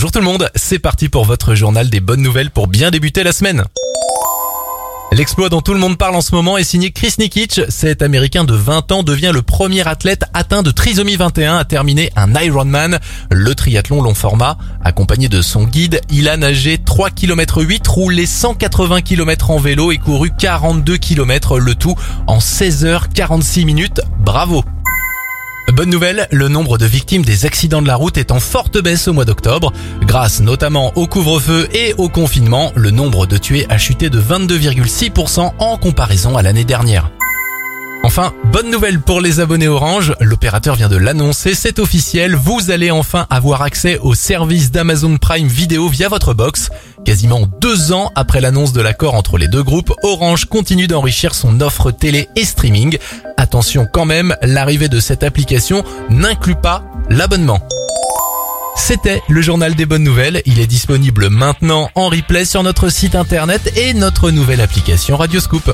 Bonjour tout le monde, c'est parti pour votre journal des bonnes nouvelles pour bien débuter la semaine. L'exploit dont tout le monde parle en ce moment est signé Chris Nikic. Cet Américain de 20 ans devient le premier athlète atteint de trisomie 21 à terminer un Ironman, le triathlon long format. Accompagné de son guide, il a nagé 3 km 8, roulé 180 km en vélo et couru 42 km le tout en 16 h 46 minutes. Bravo Bonne nouvelle, le nombre de victimes des accidents de la route est en forte baisse au mois d'octobre. Grâce notamment au couvre-feu et au confinement, le nombre de tués a chuté de 22,6% en comparaison à l'année dernière. Enfin, bonne nouvelle pour les abonnés Orange, l'opérateur vient de l'annoncer, c'est officiel, vous allez enfin avoir accès au service d'Amazon Prime Vidéo via votre box. Quasiment deux ans après l'annonce de l'accord entre les deux groupes, Orange continue d'enrichir son offre télé et streaming. Attention quand même, l'arrivée de cette application n'inclut pas l'abonnement. C'était le journal des bonnes nouvelles. Il est disponible maintenant en replay sur notre site internet et notre nouvelle application Radioscoop.